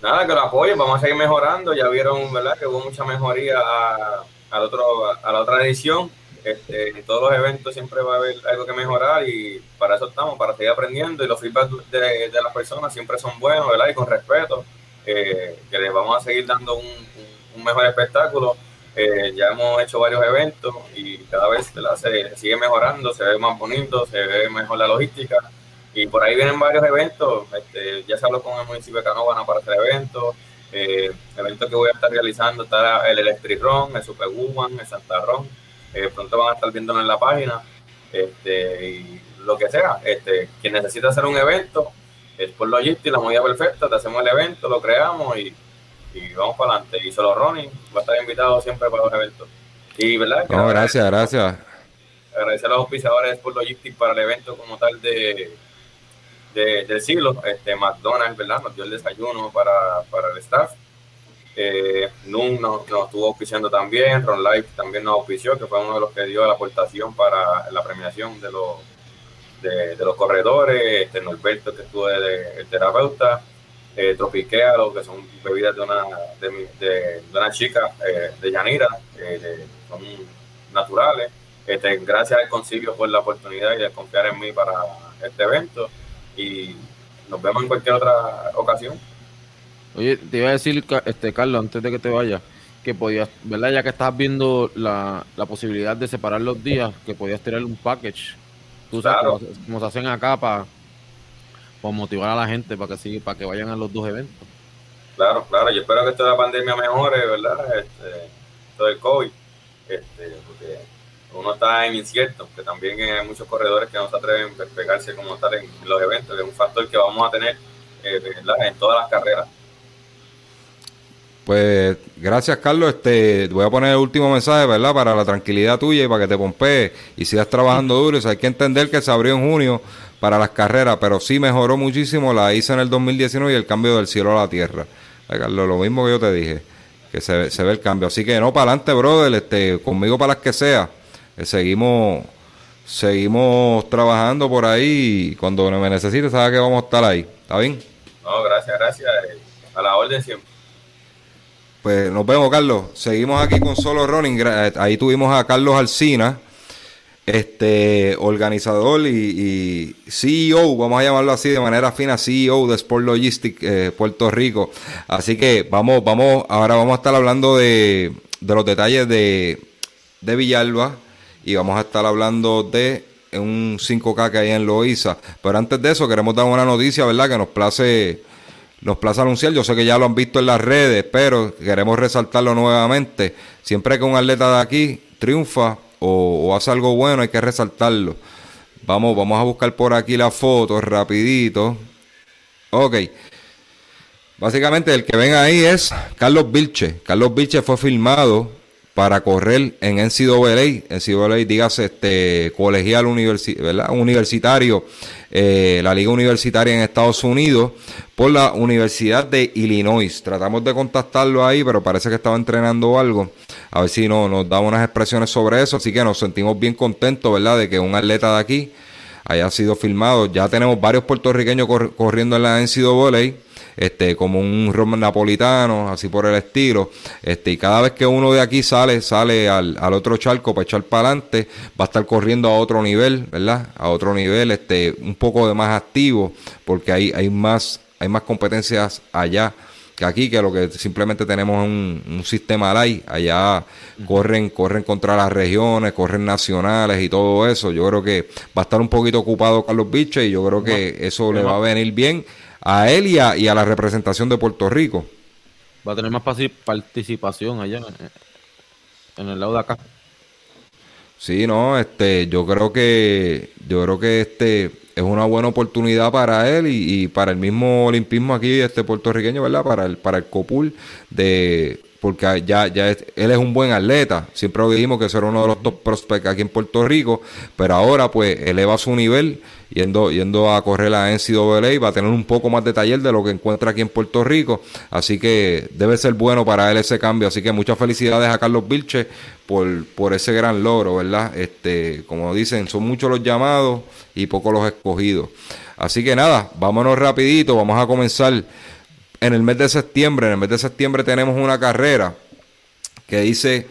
Speaker 4: Nada, que lo apoyen, vamos a seguir mejorando. Ya vieron, ¿verdad? Que hubo mucha mejoría a, otro, a la otra edición este, en todos los eventos siempre va a haber algo que mejorar y para eso estamos, para seguir aprendiendo y los feedback de, las personas siempre son buenos, ¿verdad? Y con respeto, eh, que les vamos a seguir dando un, mejor espectáculo. Eh, ya hemos hecho varios eventos y cada vez se sigue mejorando, se ve más bonito, se ve mejor la logística y por ahí vienen varios eventos. Este, ya se habló con el municipio de Canóvana para hacer eventos. Eh, eventos que voy a estar realizando está el Electric Ron, el Super Woman, el Santa Ron eh, pronto van a estar viéndolo en la página, este, y lo que sea, este, quien necesita hacer un evento, es por Logistic, la movida perfecta, te hacemos el evento, lo creamos y, vamos para adelante. Y solo Ronnie va a estar invitado siempre para los eventos. Y verdad
Speaker 1: no, gracias, gracias.
Speaker 4: agradecer a los auspiciadores por Logistics para el evento como tal de, del siglo. Este, McDonald's, ¿verdad? Nos dio el desayuno para, para el staff. Eh, Nun nos, estuvo auspiciando también, Ron Life también nos auspició, que fue uno de los que dio la aportación para la premiación de los, de, los corredores, este Norberto que estuvo de, el terapeuta, eh, que son bebidas de una, de, una chica eh, de Yanira, eh, son naturales. Este, gracias al concilio por la oportunidad y de confiar en mí para este evento y nos vemos en cualquier otra ocasión.
Speaker 2: Oye, te iba a decir, este Carlos, antes de que te vayas, que podías, ¿verdad? Ya que estás viendo la, la posibilidad de separar los días, que podías tener un package. Tú sabes, como, se hacen acá para, motivar a la gente para que sí, para que vayan a los dos eventos.
Speaker 4: Claro, claro, yo espero que esta la pandemia mejore, ¿verdad? Este, todo el COVID, este, porque uno está en incierto, que también hay muchos corredores que no se atreven a pegarse como tal en los eventos, que es un factor que vamos a tener eh, en todas las carreras.
Speaker 1: Pues gracias, Carlos. Este, voy a poner el último mensaje, ¿verdad? Para la tranquilidad tuya y para que te pompees y sigas trabajando duro. hay que entender que se abrió en junio para las carreras, pero sí mejoró muchísimo. La hice en el 2019 y el cambio del cielo a la tierra. Carlos, lo mismo que yo te dije, que se, ve el cambio. Así que no, para adelante, brother. Este, conmigo para las que sea. Eh, seguimos seguimos trabajando por ahí y cuando me necesites sabes que vamos a estar ahí. ¿Está bien?
Speaker 4: No, gracias, gracias. Eh, a la orden siempre.
Speaker 1: Pues nos vemos, Carlos. Seguimos aquí con Solo Running. Eh, ahí tuvimos a Carlos Alcina, este organizador y, CEO, vamos a llamarlo así de manera fina, CEO de Sport Logistics eh, Puerto Rico. Así que vamos, vamos, ahora vamos a estar hablando de, los detalles de, de Villalba y vamos a estar hablando de un 5K que hay en Loiza. Pero antes de eso, queremos dar una noticia, ¿verdad? Que nos place nos plaza anunciar. Yo sé que ya lo han visto en las redes, pero queremos resaltarlo nuevamente. Siempre que un atleta de aquí triunfa o, hace algo bueno, hay que resaltarlo. Vamos, vamos a buscar por aquí la foto rapidito. Ok. Básicamente el que ven ahí es Carlos Vilche. Carlos Vilche fue filmado para correr en NCAA, NCAA, dígase este colegial universitario, eh, la liga universitaria en Estados Unidos, por la Universidad de Illinois. Tratamos de contactarlo ahí, pero parece que estaba entrenando algo. A ver si no, nos da unas expresiones sobre eso. Así que nos sentimos bien contentos, ¿verdad?, de que un atleta de aquí haya sido filmado. Ya tenemos varios puertorriqueños corriendo en la NCAA este, como un ron napolitano, así por el estilo. Este, y cada vez que uno de aquí sale, sale al, al otro charco para echar para adelante, va a estar corriendo a otro nivel, ¿verdad? A otro nivel, este, un poco de más activo, porque hay, hay más, hay más competencias allá que aquí, que lo que simplemente tenemos un, un sistema light, allá corren, corren contra las regiones, corren nacionales y todo eso. Yo creo que va a estar un poquito ocupado Carlos Biche y yo creo que eso le va a venir bien a él y a, la representación de Puerto Rico.
Speaker 2: Va a tener más participación allá en, el lado de acá.
Speaker 1: Sí, no, este, yo creo que, yo creo que este es una buena oportunidad para él y, para el mismo olimpismo aquí, este puertorriqueño, ¿verdad? Para el, para el COPUL de porque ya, ya él es un buen atleta. Siempre lo dijimos que era uno de los top prospects aquí en Puerto Rico, pero ahora pues eleva su nivel yendo, yendo a correr la NCAA, va a tener un poco más de taller de lo que encuentra aquí en Puerto Rico, así que debe ser bueno para él ese cambio. Así que muchas felicidades a Carlos Vilche por, por ese gran logro, ¿verdad? Este, como dicen, son muchos los llamados y pocos los escogidos. Así que nada, vámonos rapidito, vamos a comenzar en el mes de septiembre. En el mes de septiembre tenemos una carrera que dice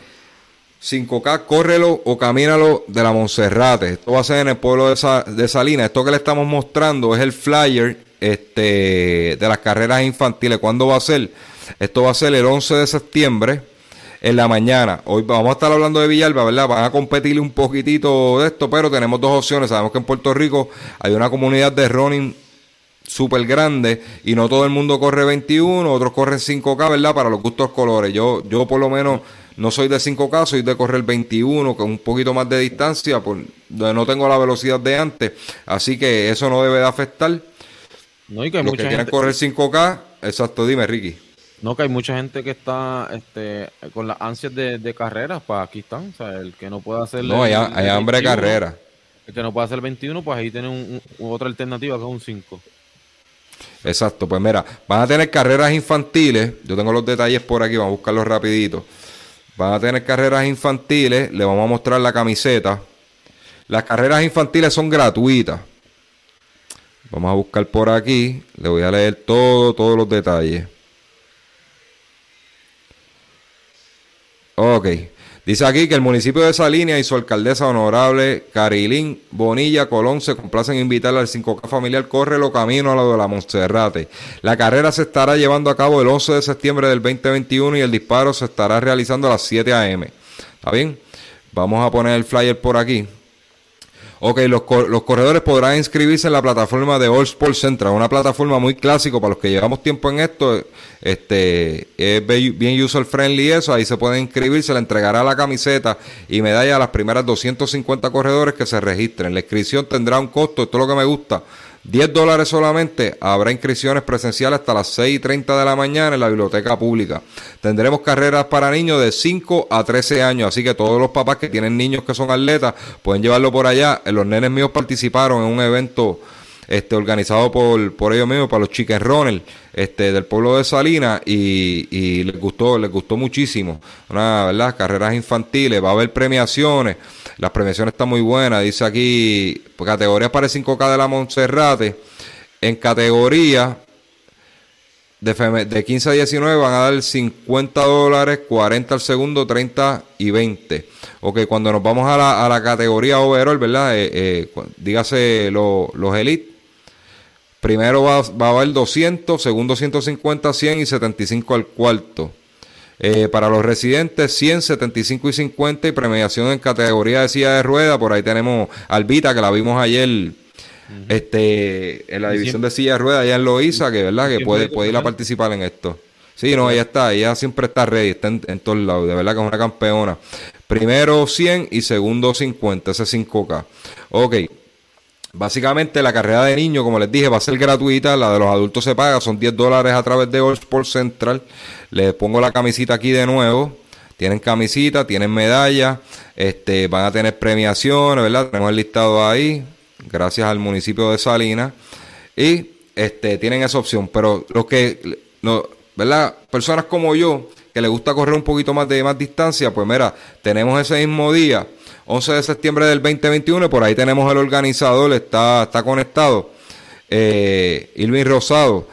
Speaker 1: 5K, córrelo o camínalo de la Monserrate. Esto va a ser en el pueblo de, de Salinas. Esto que le estamos mostrando es el flyer este, de las carreras infantiles. ¿Cuándo va a ser? Esto va a ser el 11 de septiembre en la mañana. Hoy vamos a estar hablando de Villalba, ¿verdad? Van a competir un poquitito de esto, pero tenemos dos opciones. Sabemos que en Puerto Rico hay una comunidad de running súper grande y no todo el mundo corre 21, otros corren 5K, ¿verdad? Para los gustos colores. Yo, yo por lo menos no soy de 5K, soy de correr 21, con un poquito más de distancia, por, no tengo la velocidad de antes, así que eso no debe de afectar. No, y que los que quieren correr 5K, exacto, dime Ricky.
Speaker 2: No, que hay mucha gente que está este, con las ansias de, de carreras, pues aquí están. O sea, el que no puede hacer.
Speaker 1: No, hay, hay hambre de carrera.
Speaker 2: El que no puede hacer el 21, pues ahí tiene un, otra alternativa que es un 5.
Speaker 1: Exacto, pues mira, van a tener carreras infantiles. Yo tengo los detalles por aquí, vamos a buscarlos rapidito. Van a tener carreras infantiles, le vamos a mostrar la camiseta. Las carreras infantiles son gratuitas. Vamos a buscar por aquí, le voy a leer todo, todos los detalles. Ok. Dice aquí que el municipio de Salinas y su alcaldesa honorable Carilín Bonilla Colón se complacen en invitar al 5K familiar Corre lo Camino a lo de la Monserrate. La carrera se estará llevando a cabo el 11 de septiembre del 2021 y el disparo se estará realizando a las 7 a.m. ¿Está bien? Vamos a poner el flyer por aquí. Ok, los, los, corredores podrán inscribirse en la plataforma de All Sports Central, una plataforma muy clásico para los que llevamos tiempo en esto. Este es bien user friendly eso, ahí se pueden inscribir, se le entregará la camiseta y medalla a las primeras 250 corredores que se registren. La inscripción tendrá un costo, esto es lo que me gusta, 10 dólares solamente. Habrá inscripciones presenciales hasta las 6 y 30 de la mañana en la biblioteca pública. Tendremos carreras para niños de 5 a 13 años, así que todos los papás que tienen niños que son atletas pueden llevarlo por allá. Los nenes míos participaron en un evento este, organizado por, por ellos mismos, para los chicken runners este, del pueblo de Salinas y, les gustó, les gustó muchísimo. ¿verdad? Carreras infantiles, va a haber premiaciones, las premiaciones están muy buenas, dice aquí, categorías para el 5K de la Monserrate, en categoría de, de 15 a 19 van a dar 50 dólares, 40 al segundo, 30 y 20. Ok, cuando nos vamos a la, a la categoría overall, ¿verdad? Eh, eh, dígase los elite, Primero va, va, a haber 200, segundo 150, 100 y 75 al cuarto. Eh, para los residentes, 100, 75 y 50 y premiación en categoría de silla de rueda. Por ahí tenemos Albita, que la vimos ayer este, en la división de silla de rueda, allá en Loiza, que verdad que puede, puede ir a participar en esto. Sí, no, ella está, ella siempre está ready, está en, en todos lados, de verdad que es una campeona. Primero 100 y segundo 50, ese 5K. Ok, Básicamente la carrera de niños, como les dije, va a ser gratuita, la de los adultos se paga, son 10 dólares a través de All Sports Central. Les pongo la camisita aquí de nuevo. Tienen camisita, tienen medalla, este, van a tener premiaciones, ¿verdad? Tenemos el listado ahí, gracias al municipio de Salinas. Y este, tienen esa opción. Pero los que, no, ¿verdad? Personas como yo, que les gusta correr un poquito más de más distancia, pues mira, tenemos ese mismo día 11 de septiembre del 2021, por ahí tenemos el organizador, está, está conectado, eh, Irving Rosado.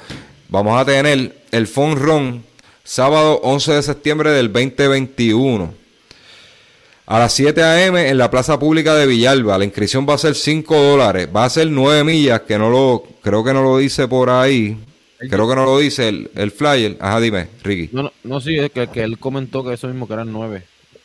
Speaker 1: Vamos a tener el Run sábado 11 de septiembre del 2021. A las 7 a.m. en la plaza pública de Villalba. La inscripción va a ser 5 dólares. Va a ser 9 millas, que no lo, creo que no lo dice por ahí. Creo que no lo dice el, flyer. Ajá, dime, Ricky.
Speaker 2: No, no, sí, es que, que él comentó que eso mismo que eran 9.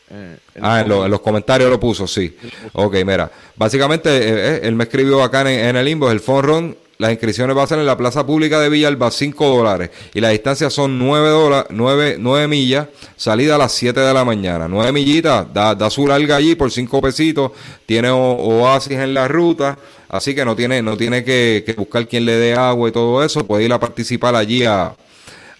Speaker 1: Eh, ah, en, los comentarios lo puso, sí. Ok, mira. Básicamente, eh, eh, él me escribió acá en, el inbox, el phone las inscripciones van a ser en la plaza pública de Villalba, 5 dólares. Y la distancia son 9, dólares, 9, 9 millas, salida a las 7 de la mañana. 9 millitas, da, da su larga allí por 5 pesitos, tiene oasis en la ruta, así que no tiene, no tiene que, que buscar quien le dé agua y todo eso, puede ir a participar allí a,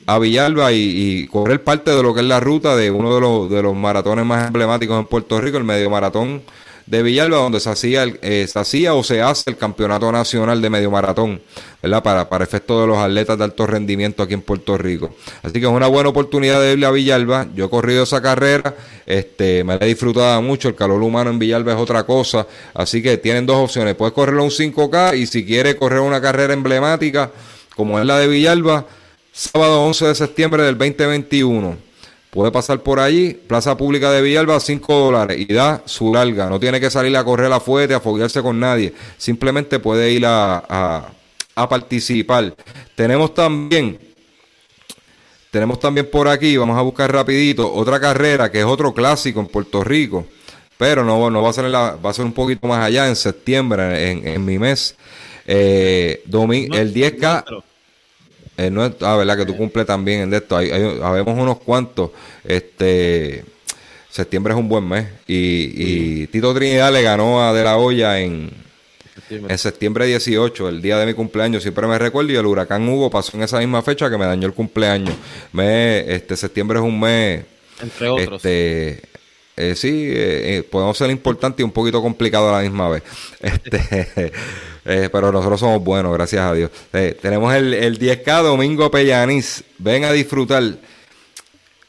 Speaker 1: a Villalba y, correr parte de lo que es la ruta de uno de los, de los maratones más emblemáticos en Puerto Rico, el medio maratón de Villalba, donde se hacía, eh, se hacía o se hace el campeonato nacional de medio maratón, ¿verdad? Para, para efecto de los atletas de alto rendimiento aquí en Puerto Rico. Así que es una buena oportunidad de irle a Villalba. Yo he corrido esa carrera, este, me la he disfrutado mucho. El calor humano en Villalba es otra cosa. Así que tienen dos opciones. Puedes correrlo un 5K y si quieres correr una carrera emblemática, como es la de Villalba, sábado 11 de septiembre del 2021. Puede pasar por allí, Plaza Pública de Villalba, 5 dólares y da su larga. No tiene que salir a correr a fuerte, a foguearse con nadie. Simplemente puede ir a, a, participar. Tenemos también, tenemos también por aquí, vamos a buscar rapidito, otra carrera que es otro clásico en Puerto Rico. Pero no, no va a ser la, va a ser un poquito más allá en septiembre, en, mi mes. Eh, el 10K. Eh, no ah, verdad que tú cumples también en esto. Hay, habemos unos cuantos. Este septiembre es un buen mes. Y, Tito Trinidad le ganó a De La Hoya en, en septiembre 18, el día de mi cumpleaños, siempre me recuerdo, y el huracán Hugo pasó en esa misma fecha que me dañó el cumpleaños. Me, este septiembre es un mes...
Speaker 2: Entre otros.
Speaker 1: Este, eh, sí, eh, eh, podemos ser importante y un poquito complicado a la misma vez. Este, eh, pero nosotros somos buenos, gracias a Dios. Eh, tenemos el, el 10K Domingo Pellanis. Ven a disfrutar.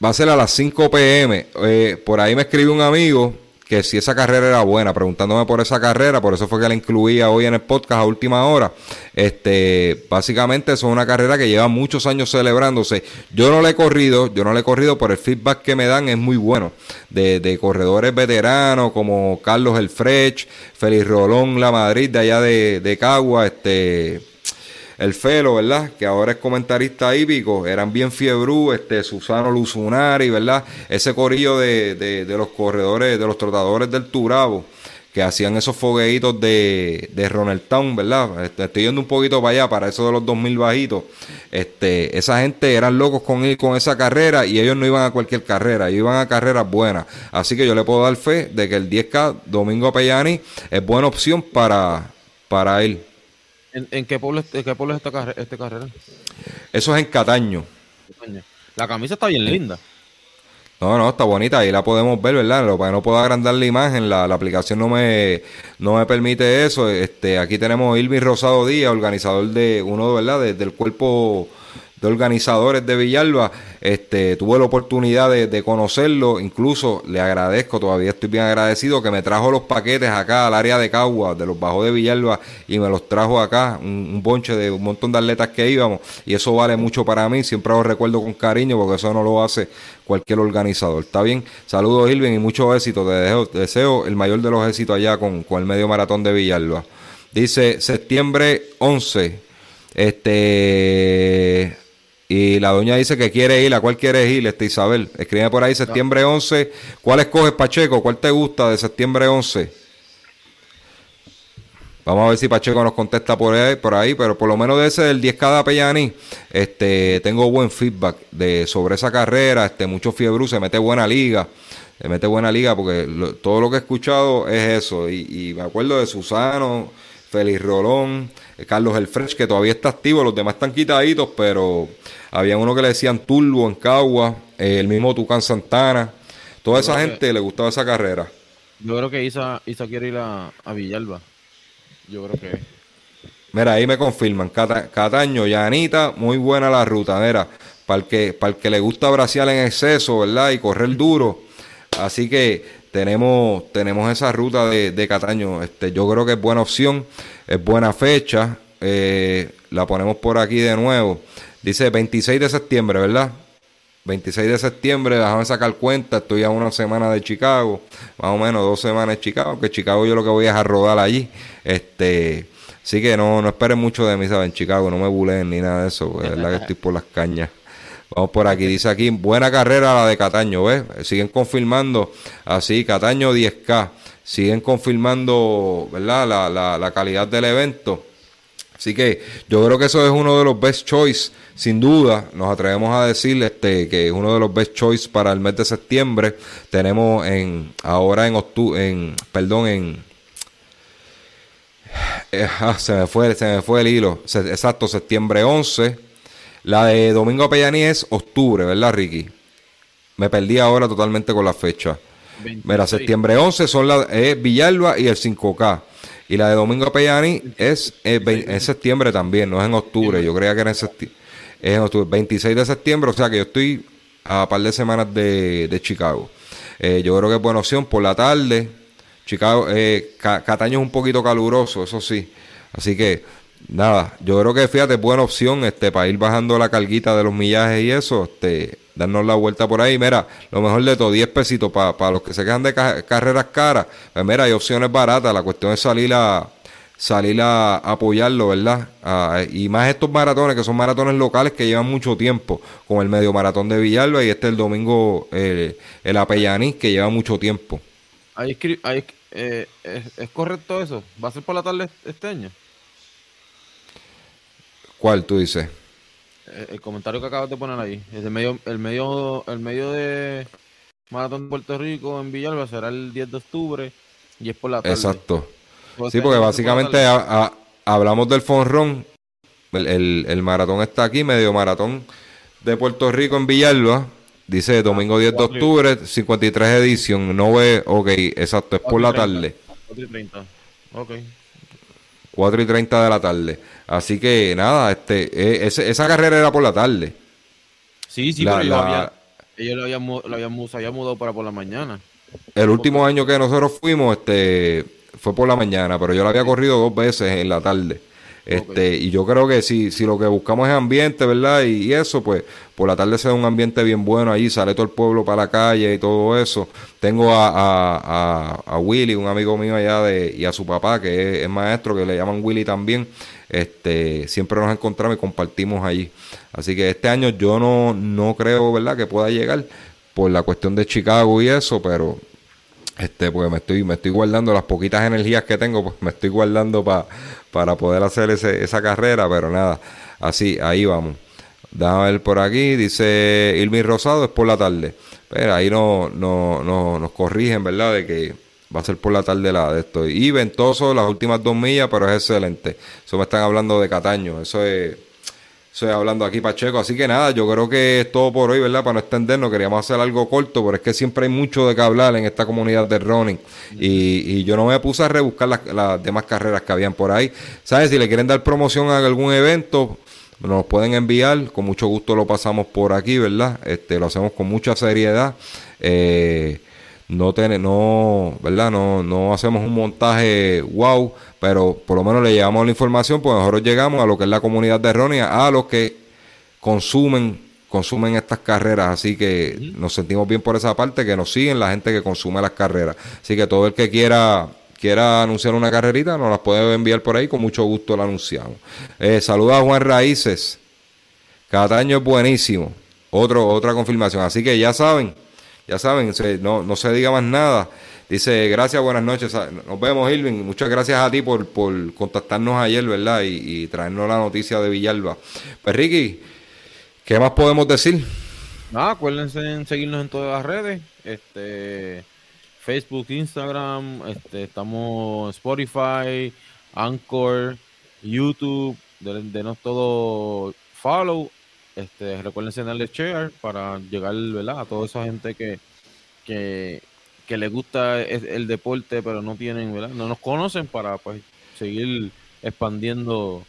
Speaker 1: Va a ser a las 5 pm. Eh, por ahí me escribió un amigo que si esa carrera era buena, preguntándome por esa carrera, por eso fue que la incluía hoy en el podcast a última hora. Este, básicamente eso es una carrera que lleva muchos años celebrándose. Yo no la he corrido, yo no la he corrido, pero el feedback que me dan es muy bueno. De, de corredores veteranos como Carlos El Frech, Félix Rolón La Madrid de allá de, de Cagua, este el Felo, ¿verdad? Que ahora es comentarista hípico, eran bien fiebrú, este, Susano Luzunari, ¿verdad? Ese corillo de, de, de los corredores, de los trotadores del Turabo, que hacían esos fogueitos de, de Ronald Town, ¿verdad? Este, estoy yendo un poquito para allá, para eso de los 2000 bajitos. Este, esa gente eran locos con ir con esa carrera y ellos no iban a cualquier carrera, ellos iban a carreras buenas. Así que yo le puedo dar fe de que el 10K Domingo Pellani es buena opción para, para él.
Speaker 2: ¿En, en qué pueblo, en qué pueblo es esta, carre- esta carrera?
Speaker 1: Eso es en Cataño.
Speaker 2: La camisa está bien linda.
Speaker 1: No, no, está bonita, ahí la podemos ver, ¿verdad? Lo que no puedo agrandar la imagen, la, la aplicación no me, no me permite eso. Este, aquí tenemos Irving Rosado Díaz, organizador de uno, ¿verdad? De- del cuerpo de organizadores de Villalba. Este, tuve la oportunidad de, conocerlo, incluso le agradezco, todavía estoy bien agradecido que me trajo los paquetes acá al área de Cagua, de los bajos de Villalba, y me los trajo acá, un, bonche de un montón de atletas que íbamos, y eso vale mucho para mí, siempre lo recuerdo con cariño, porque eso no lo hace cualquier organizador. ¿Está bien? Saludos, Irving, y mucho éxito. Te deseo, te deseo el mayor de los éxitos allá con, con el medio maratón de Villalba. Dice septiembre 11. Este. Y la doña dice que quiere ir. ¿A cuál quieres ir, este Isabel? Escribe por ahí septiembre 11. ¿Cuál escoges, Pacheco? ¿Cuál te gusta de septiembre 11? Vamos a ver si Pacheco nos contesta por ahí, por ahí, pero por lo menos de ese del 10K de Apellani, este, tengo buen feedback de, sobre esa carrera, este, mucho fiebre, se mete buena liga, se mete buena liga, porque lo- todo lo que he escuchado es eso, y, y me acuerdo de Susano, Félix Rolón, Carlos El Fresh, que todavía está activo, los demás están quitaditos, pero había uno que le decían Turbo en Cagua, eh, el mismo Tucán Santana, toda esa
Speaker 2: que-
Speaker 1: gente le gustaba esa carrera.
Speaker 2: Yo creo que Isa, Isa quiere ir a, a Villalba. Yo creo que.
Speaker 1: Mira, ahí me confirman. Cata- Cataño, Yanita, muy buena la ruta. Mira, para el que, para el que le gusta braciar en exceso, ¿verdad? Y correr duro. Así que tenemos, tenemos esa ruta de, de Cataño. Este, yo creo que es buena opción, es buena fecha. Eh, la ponemos por aquí de nuevo. Dice 26 de septiembre, ¿verdad? 26 de septiembre, déjame sacar cuenta, estoy a una semana de Chicago, más o menos dos semanas de Chicago, que Chicago yo lo que voy es a rodar allí. Este, así que no, no esperen mucho de mí, ¿saben? En Chicago, no me buleen ni nada de eso, es verdad que estoy por las cañas. Vamos por aquí, dice aquí, buena carrera la de Cataño, ¿ves? Siguen confirmando, así, Cataño 10K, siguen confirmando, ¿verdad? La, la, la calidad del evento. Así que yo creo que eso es uno de los best choice, sin duda. Nos atrevemos a decir este, que es uno de los best choice para el mes de septiembre. Tenemos en ahora en octubre, en perdón, en eh, ah, se me fue, se me fue el hilo. Exacto, septiembre 11. La de Domingo Pellaní es octubre, ¿verdad, Ricky? Me perdí ahora totalmente con la fecha.
Speaker 2: 26.
Speaker 1: Mira, septiembre 11 son la, es Villalba y el 5K. Y la de Domingo Pellani es en septiembre también, no es en octubre. Yo creía que era en septiembre. Es en octubre, 26 de septiembre, o sea que yo estoy a par de semanas de, de Chicago. Eh, yo creo que es buena opción por la tarde. Chicago, eh, Ca- Cataño es un poquito caluroso, eso sí. Así que, nada, yo creo que fíjate, buena opción este, para ir bajando la carguita de los millajes y eso, este, darnos la vuelta por ahí. Mira, lo mejor de todo, 10 pesitos para los que se quedan de ca- carreras caras. Pues mira, hay opciones baratas, la cuestión es salir a salir a apoyarlo, ¿verdad? Y más estos maratones, que son maratones locales que llevan mucho tiempo, como el medio maratón de Villalba y este el domingo, el Apellaní, que lleva mucho tiempo.
Speaker 2: Ahí ahí, eh, es, ¿Es correcto eso? ¿Va a ser por la tarde este año?
Speaker 1: ¿Cuál tú dices?
Speaker 2: Eh, El comentario que acabas de poner ahí. Es el medio, el medio, el medio de Maratón de Puerto Rico en Villalba será el 10 de octubre y es por la tarde.
Speaker 1: Exacto. Sí, porque básicamente hablamos del Fonrón. El, el, maratón está aquí, medio maratón de Puerto Rico en Villalba. Dice domingo 10 de octubre, 53 edición. No ve, ok, exacto, es por la tarde. 4 y 30. Ok. 4 y 30 de la tarde. Así que nada, este, e, esa carrera era por la tarde.
Speaker 2: Sí, sí, pero había, ellos lo habían, lo habían, mudado para por la mañana.
Speaker 1: El último año que nosotros fuimos, este, fue por la mañana, pero yo lo había corrido dos veces en la tarde. Este, Y yo creo que si, si lo que buscamos es ambiente, ¿verdad? Y, eso, pues por la tarde se da un ambiente bien bueno ahí, sale todo el pueblo para la calle y todo eso. Tengo a, a, a, Willy, un amigo mío allá, de, y a su papá, que es, maestro, que le llaman Willy también. Este, siempre nos encontramos y compartimos allí. Así que este año yo no, no creo, ¿verdad?, que pueda llegar por la cuestión de Chicago y eso, pero este porque me estoy me estoy guardando las poquitas energías que tengo pues me estoy guardando para poder hacer ese, esa carrera pero nada así ahí vamos. Déjame ver por aquí dice Irmi Rosado es por la tarde. Pero ahí no, no, no nos corrigen verdad de que va a ser por la tarde la de esto. Y ventoso las últimas dos millas pero es excelente. Eso me están hablando de Cataño eso es Estoy hablando aquí Pacheco. Así que nada, yo creo que es todo por hoy, ¿verdad? Para no extendernos, queríamos hacer algo corto, pero es que siempre hay mucho de qué hablar en esta comunidad de running. Y, yo no me puse a rebuscar las, demás carreras que habían por ahí. ¿Sabes? Si le quieren dar promoción a algún evento, nos pueden enviar. Con mucho gusto lo pasamos por aquí, ¿verdad? Este, lo hacemos con mucha seriedad. Eh, no tiene, no, ¿verdad? No, no hacemos un montaje wow, pero por lo menos le llevamos la información, pues nosotros llegamos a lo que es la comunidad de errónea, a los que consumen, consumen estas carreras, así que nos sentimos bien por esa parte, que nos siguen la gente que consume las carreras. Así que todo el que quiera quiera anunciar una carrerita, nos las puede enviar por ahí, con mucho gusto la anunciamos. Eh, saluda a Juan Raíces, cada año es buenísimo. Otro, otra confirmación, así que ya saben, ya saben, no, no se diga más nada. Dice, gracias, buenas noches. Nos vemos, Irving. Muchas gracias a ti por, por contactarnos ayer, ¿verdad? Y, traernos la noticia de Villalba. Pues, Ricky, ¿qué más podemos decir?
Speaker 2: Nada, acuérdense en seguirnos en todas las redes. Este, Facebook, Instagram, este, estamos Spotify, Anchor, YouTube. Denos todo follow este, recuerden darle share para llegar ¿verdad? a toda esa gente que, que, que le gusta el, deporte, pero no tienen, ¿verdad? no nos conocen para pues seguir expandiendo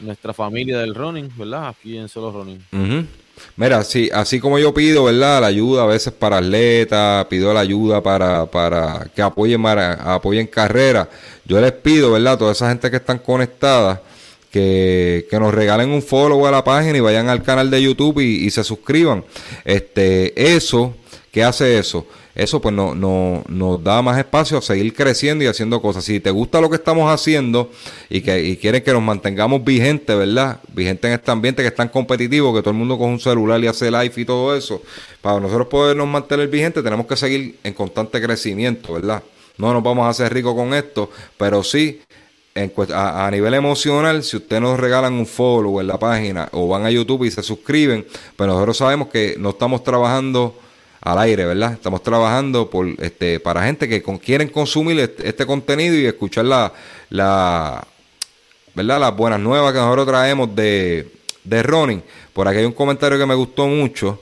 Speaker 2: nuestra familia del running, ¿verdad? Aquí en Solo Running.
Speaker 1: Mira, sí, así como yo pido, ¿verdad? La ayuda a veces para atletas, pido la ayuda para, para que apoyen, apoyen carreras. Yo les pido, ¿verdad? Toda esa gente que están conectadas, que, que, nos regalen un follow a la página y vayan al canal de YouTube y, se suscriban. Este, eso, ¿qué hace eso? Eso pues no, no, nos da más espacio a seguir creciendo y haciendo cosas. Si te gusta lo que estamos haciendo y que y quieres que nos mantengamos vigentes, ¿verdad? Vigentes en este ambiente que es tan competitivo, que todo el mundo con un celular y hace live y todo eso. Para nosotros podernos mantener vigentes tenemos que seguir en constante crecimiento, ¿verdad? No nos vamos a hacer ricos con esto, pero sí a, nivel emocional, si ustedes nos regalan un follow en la página o van a YouTube y se suscriben, pues nosotros sabemos que no estamos trabajando al aire, ¿verdad? Estamos trabajando por este para gente que quieren consumir este, contenido y escuchar la, la ¿verdad? las buenas nuevas que nosotros traemos de, de Ronin. Por aquí hay un comentario que me gustó mucho.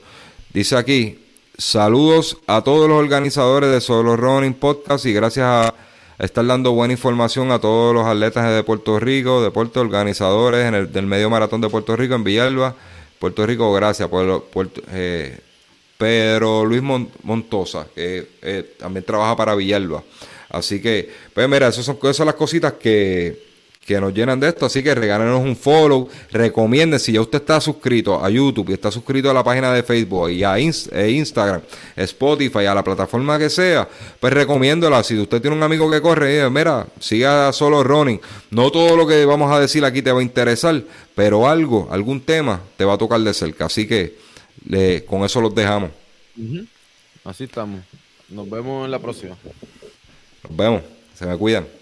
Speaker 1: Dice aquí, saludos a todos los organizadores de Solo Running Podcast y gracias a estar dando buena información a todos los atletas de Puerto Rico, deportes organizadores en el, del medio maratón de Puerto Rico en Villalba. Puerto Rico, gracias. Por, eh, Pedro Luis Montosa, que eh, también trabaja para Villalba. Así que, pues mira, esas son, esas son las cositas que, que nos llenan de esto. Así que regálenos un follow. Recomienden, si ya usted está suscrito a YouTube y está suscrito a la página de Facebook y a e Instagram, Spotify, a la plataforma que sea, pues recomiéndola. Si usted tiene un amigo que corre, mira, siga solo running. No todo lo que vamos a decir aquí te va a interesar, pero algo, algún tema te va a tocar de cerca. Así que le, con eso los dejamos.
Speaker 2: Así estamos. Nos vemos en la próxima.
Speaker 1: Nos vemos. Se me cuidan.